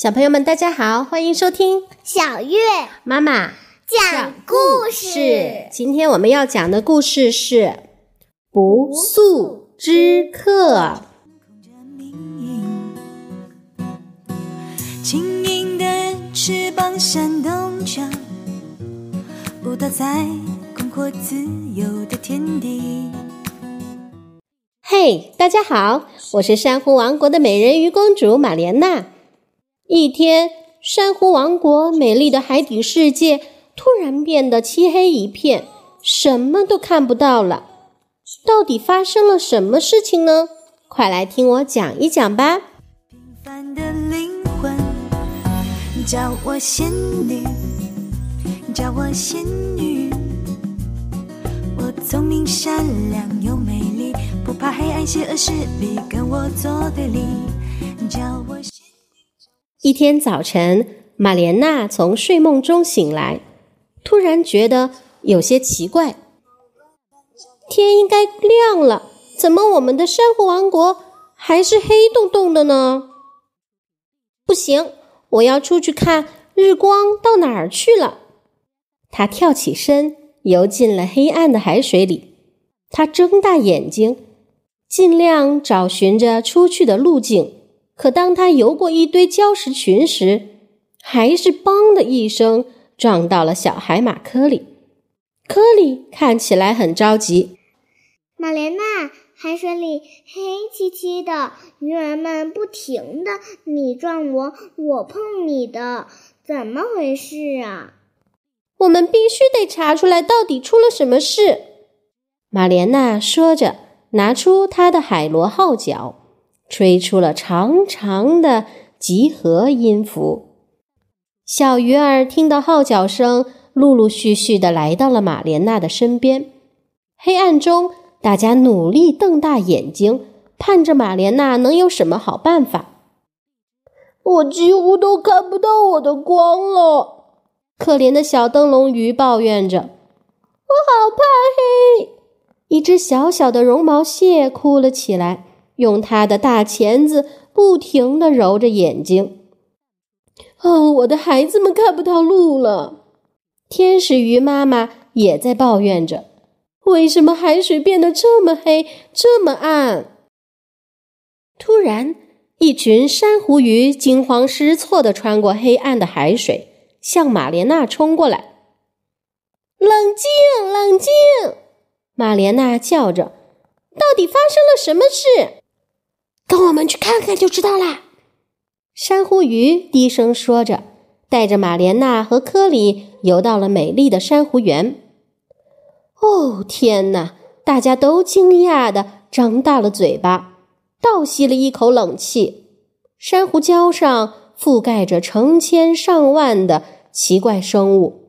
小朋友们，大家好，欢迎收听小月妈妈讲故事。今天我们要讲的故事是《不速之客》。轻盈的翅膀扇动着，舞蹈在广阔自由的天地。嘿，大家好，我是珊瑚王国的美人鱼公主玛莲娜。一天，珊瑚王国美丽的海底世界突然变得漆黑一片，什么都看不到了。到底发生了什么事情呢？快来听我讲一讲吧。平凡的灵魂，叫我仙女，叫我仙女。我聪明善良又美丽，不怕黑暗邪恶势力跟我作对立，叫我。一天早晨，玛莲娜从睡梦中醒来，突然觉得有些奇怪。天应该亮了，怎么我们的珊瑚王国还是黑洞洞的呢？不行，我要出去看日光到哪儿去了。她跳起身，游进了黑暗的海水里。她睁大眼睛，尽量找寻着出去的路径。可当他游过一堆礁石群时，还是“邦”的一声撞到了小海马科里。科里看起来很着急。玛莲娜，海水里黑漆漆的，鱼儿们不停的你撞我，我碰你的，怎么回事啊？我们必须得查出来到底出了什么事。玛莲娜说着，拿出她的海螺号角。吹出了长长的集合音符，小鱼儿听到号角声，陆陆续续的来到了玛莲娜的身边。黑暗中，大家努力瞪大眼睛，盼着玛莲娜能有什么好办法。我几乎都看不到我的光了，可怜的小灯笼鱼抱怨着：“我好怕黑。”一只小小的绒毛蟹哭了起来。用他的大钳子不停地揉着眼睛。哦，我的孩子们看不到路了。天使鱼妈妈也在抱怨着：为什么海水变得这么黑，这么暗？突然，一群珊瑚鱼惊慌失措地穿过黑暗的海水，向玛莲娜冲过来。冷静，冷静！玛莲娜叫着：“到底发生了什么事？”跟我们去看看就知道啦。珊瑚鱼低声说着，带着玛莲娜和科里游到了美丽的珊瑚园。哦，天哪！大家都惊讶的张大了嘴巴，倒吸了一口冷气。珊瑚礁上覆盖着成千上万的奇怪生物，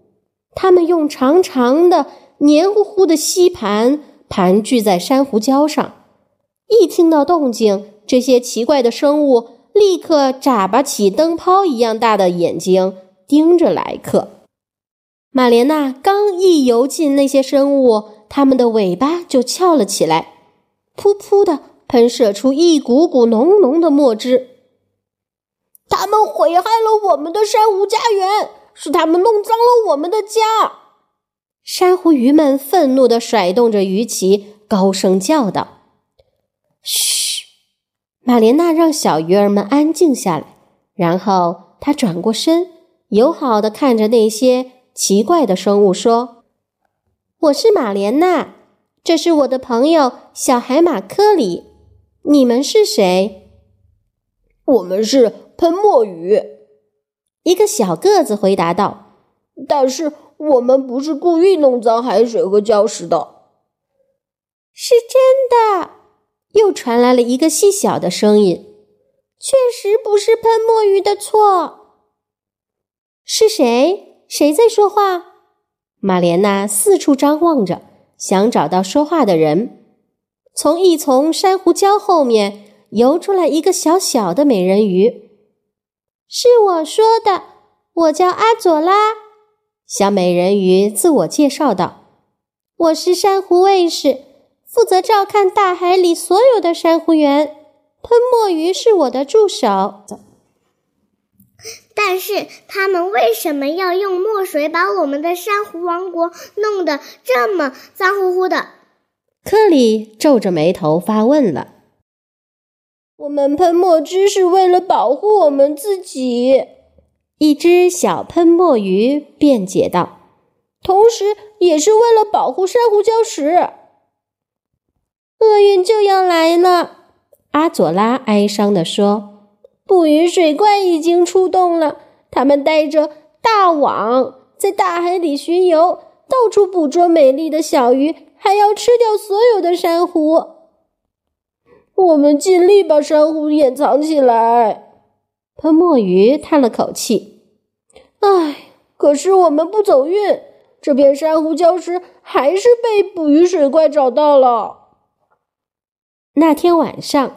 它们用长长的、黏糊糊的吸盘盘踞在珊瑚礁上，一听到动静。这些奇怪的生物立刻眨巴起灯泡一样大的眼睛，盯着来客。玛莲娜刚一游进那些生物，它们的尾巴就翘了起来，噗噗的喷射出一股股浓浓的墨汁。它们毁害了我们的珊瑚家园，是他们弄脏了我们的家。珊瑚鱼们愤怒地甩动着鱼鳍，高声叫道：“嘘！”玛莲娜让小鱼儿们安静下来，然后她转过身，友好的看着那些奇怪的生物，说：“我是玛莲娜，这是我的朋友小海马科里。你们是谁？”“我们是喷墨鱼。”一个小个子回答道。“但是我们不是故意弄脏海水和礁石的。”“是真的。”传来了一个细小的声音：“确实不是喷墨鱼的错。”是谁？谁在说话？玛莲娜四处张望着，想找到说话的人。从一丛珊瑚礁后面游出来一个小小的美人鱼。“是我说的，我叫阿佐拉。”小美人鱼自我介绍道，“我是珊瑚卫士。”负责照看大海里所有的珊瑚园，喷墨鱼是我的助手。但是他们为什么要用墨水把我们的珊瑚王国弄得这么脏乎乎的？克里皱着眉头发问了。我们喷墨汁是为了保护我们自己。一只小喷墨鱼辩解道：“同时，也是为了保护珊瑚礁石。”厄运就要来了，阿佐拉哀伤地说：“捕鱼水怪已经出动了，他们带着大网在大海里巡游，到处捕捉美丽的小鱼，还要吃掉所有的珊瑚。我们尽力把珊瑚掩藏起来。”喷墨鱼叹了口气：“唉，可是我们不走运，这片珊瑚礁石还是被捕鱼水怪找到了。”那天晚上，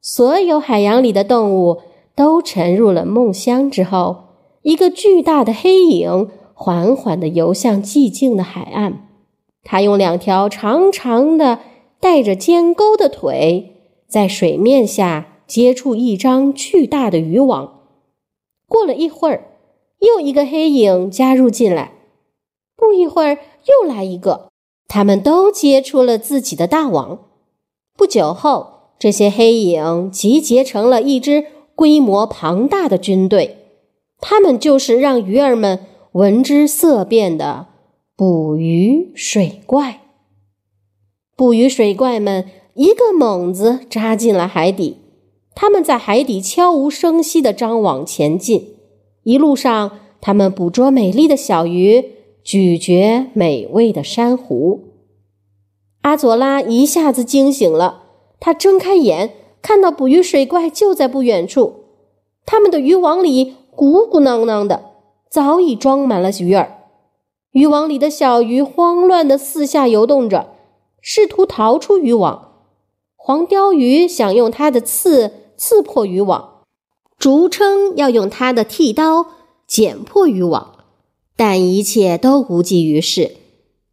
所有海洋里的动物都沉入了梦乡。之后，一个巨大的黑影缓缓地游向寂静的海岸。它用两条长长的、带着尖钩的腿，在水面下接触一张巨大的渔网。过了一会儿，又一个黑影加入进来。不一会儿，又来一个，他们都接触了自己的大网。不久后，这些黑影集结成了一支规模庞大的军队，他们就是让鱼儿们闻之色变的捕鱼水怪。捕鱼水怪们一个猛子扎进了海底，他们在海底悄无声息地张网前进。一路上，他们捕捉美丽的小鱼，咀嚼美味的珊瑚。阿佐拉一下子惊醒了，他睁开眼，看到捕鱼水怪就在不远处。他们的渔网里鼓鼓囊囊的，早已装满了鱼儿。渔网里的小鱼慌乱地四下游动着，试图逃出渔网。黄鲷鱼想用它的刺刺破渔网，竹称要用它的剃刀剪破渔网，但一切都无济于事。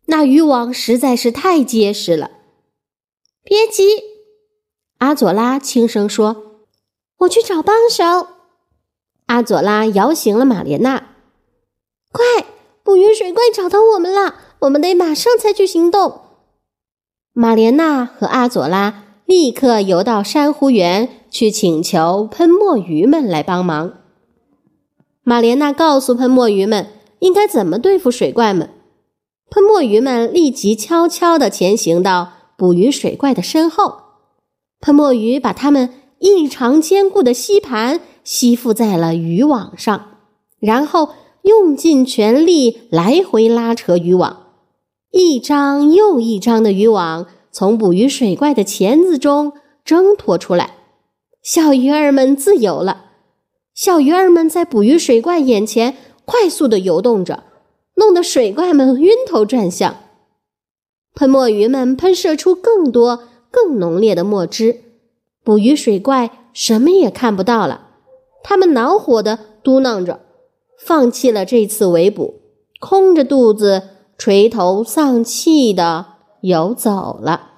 那渔网实在是太结实了。别急，阿佐拉轻声说：“我去找帮手。”阿佐拉摇醒了玛莲娜：“快，捕鱼水怪找到我们了，我们得马上采取行动。”玛莲娜和阿佐拉立刻游到珊瑚园去请求喷墨鱼们来帮忙。玛莲娜告诉喷墨鱼们应该怎么对付水怪们。喷墨鱼们立即悄悄地前行到捕鱼水怪的身后。喷墨鱼把它们异常坚固的吸盘吸附在了渔网上，然后用尽全力来回拉扯渔网。一张又一张的渔网从捕鱼水怪的钳子中挣脱出来，小鱼儿们自由了。小鱼儿们在捕鱼水怪眼前快速地游动着。弄得水怪们晕头转向，喷墨鱼们喷射出更多、更浓烈的墨汁，捕鱼水怪什么也看不到了。他们恼火地嘟囔着，放弃了这次围捕，空着肚子、垂头丧气地游走了。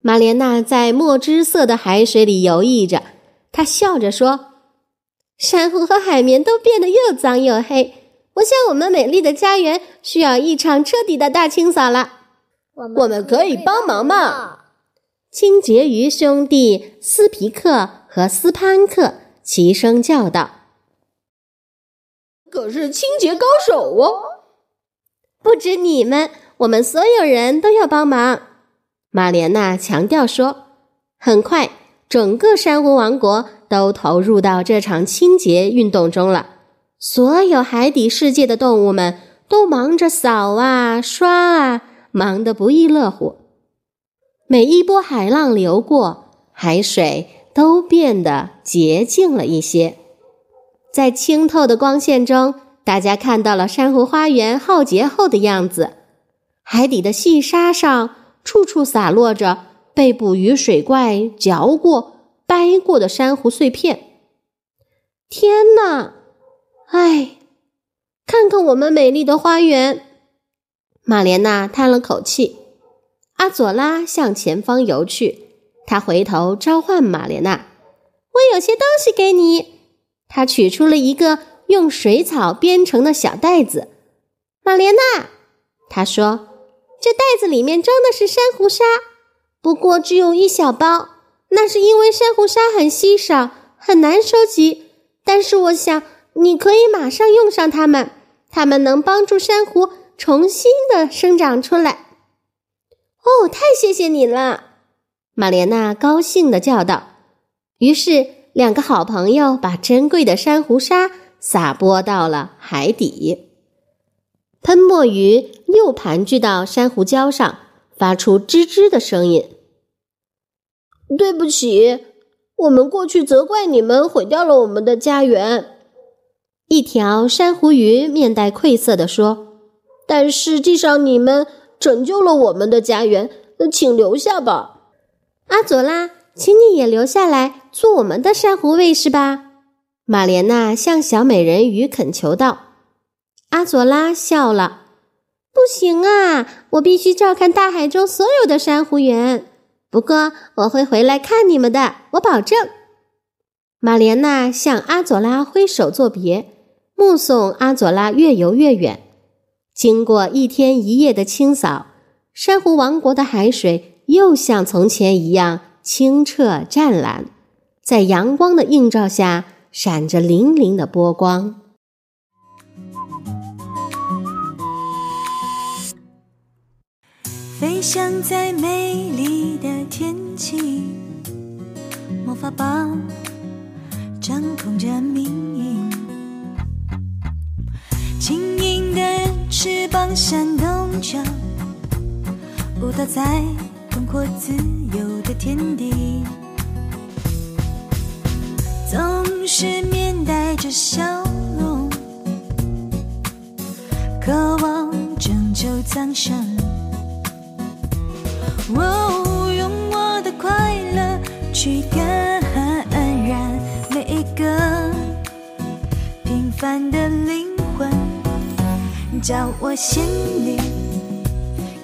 玛莲娜在墨汁色的海水里游弋着，她笑着说：“珊瑚和海绵都变得又脏又黑。”我想，我们美丽的家园需要一场彻底的大清扫了。我们可以帮忙吗？清洁鱼兄弟斯皮克和斯潘克齐声叫道：“可是清洁高手哦！”不止你们，我们所有人都要帮忙。玛莲娜强调说：“很快，整个珊瑚王国都投入到这场清洁运动中了。”所有海底世界的动物们都忙着扫啊刷啊，忙得不亦乐乎。每一波海浪流过，海水都变得洁净了一些。在清透的光线中，大家看到了珊瑚花园浩劫后的样子。海底的细沙上，处处洒落着被捕鱼水怪嚼过、掰过的珊瑚碎片。天哪！唉，看看我们美丽的花园。玛莲娜叹了口气。阿佐拉向前方游去，他回头召唤玛莲娜：“我有些东西给你。”他取出了一个用水草编成的小袋子。玛莲娜，他说：“这袋子里面装的是珊瑚沙，不过只有一小包。那是因为珊瑚沙很稀少，很难收集。但是我想你可以马上用上它们，它们能帮助珊瑚重新的生长出来。”哦，太谢谢你了！玛莲娜高兴的叫道。于是，两个好朋友把珍贵的珊瑚沙撒播到了海底。喷墨鱼又盘踞到珊瑚礁上，发出吱吱的声音。对不起，我们过去责怪你们毁掉了我们的家园。一条珊瑚鱼面带愧色地说：“但实际上，你们……”拯救了我们的家园，请留下吧，阿佐拉，请你也留下来做我们的珊瑚卫士吧。玛莲娜向小美人鱼恳求道。阿佐拉笑了，不行啊，我必须照看大海中所有的珊瑚园。不过我会回来看你们的，我保证。玛莲娜向阿佐拉挥手作别，目送阿佐拉越游越远。经过一天一夜的清扫，珊瑚王国的海水又像从前一样清澈湛蓝，在阳光的映照下闪着粼粼的波光。飞翔在美丽的天气，魔法棒掌控着命，轻盈的。翅膀扇动着，舞蹈在广阔自由的天地，总是面带着笑容，渴望拯救苍生。哦，用我的快乐去感染每一个平凡的灵魂。叫我仙女，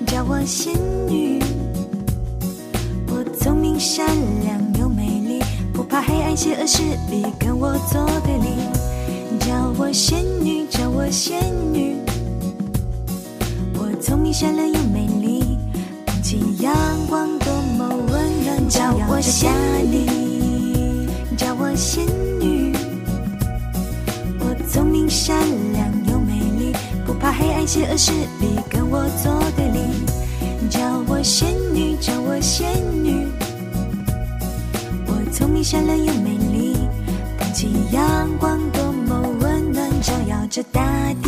叫我仙女。我聪明善良又美丽，不怕黑暗邪恶势力跟我作对立。叫我仙女，叫我仙女。我聪明善良又美丽，捧起阳光多么温暖。叫我仙女，叫我仙邪恶势力跟我作对立，叫我仙女，叫我仙女。我聪明善良又美丽，捧起阳光多么温暖，照耀着大地。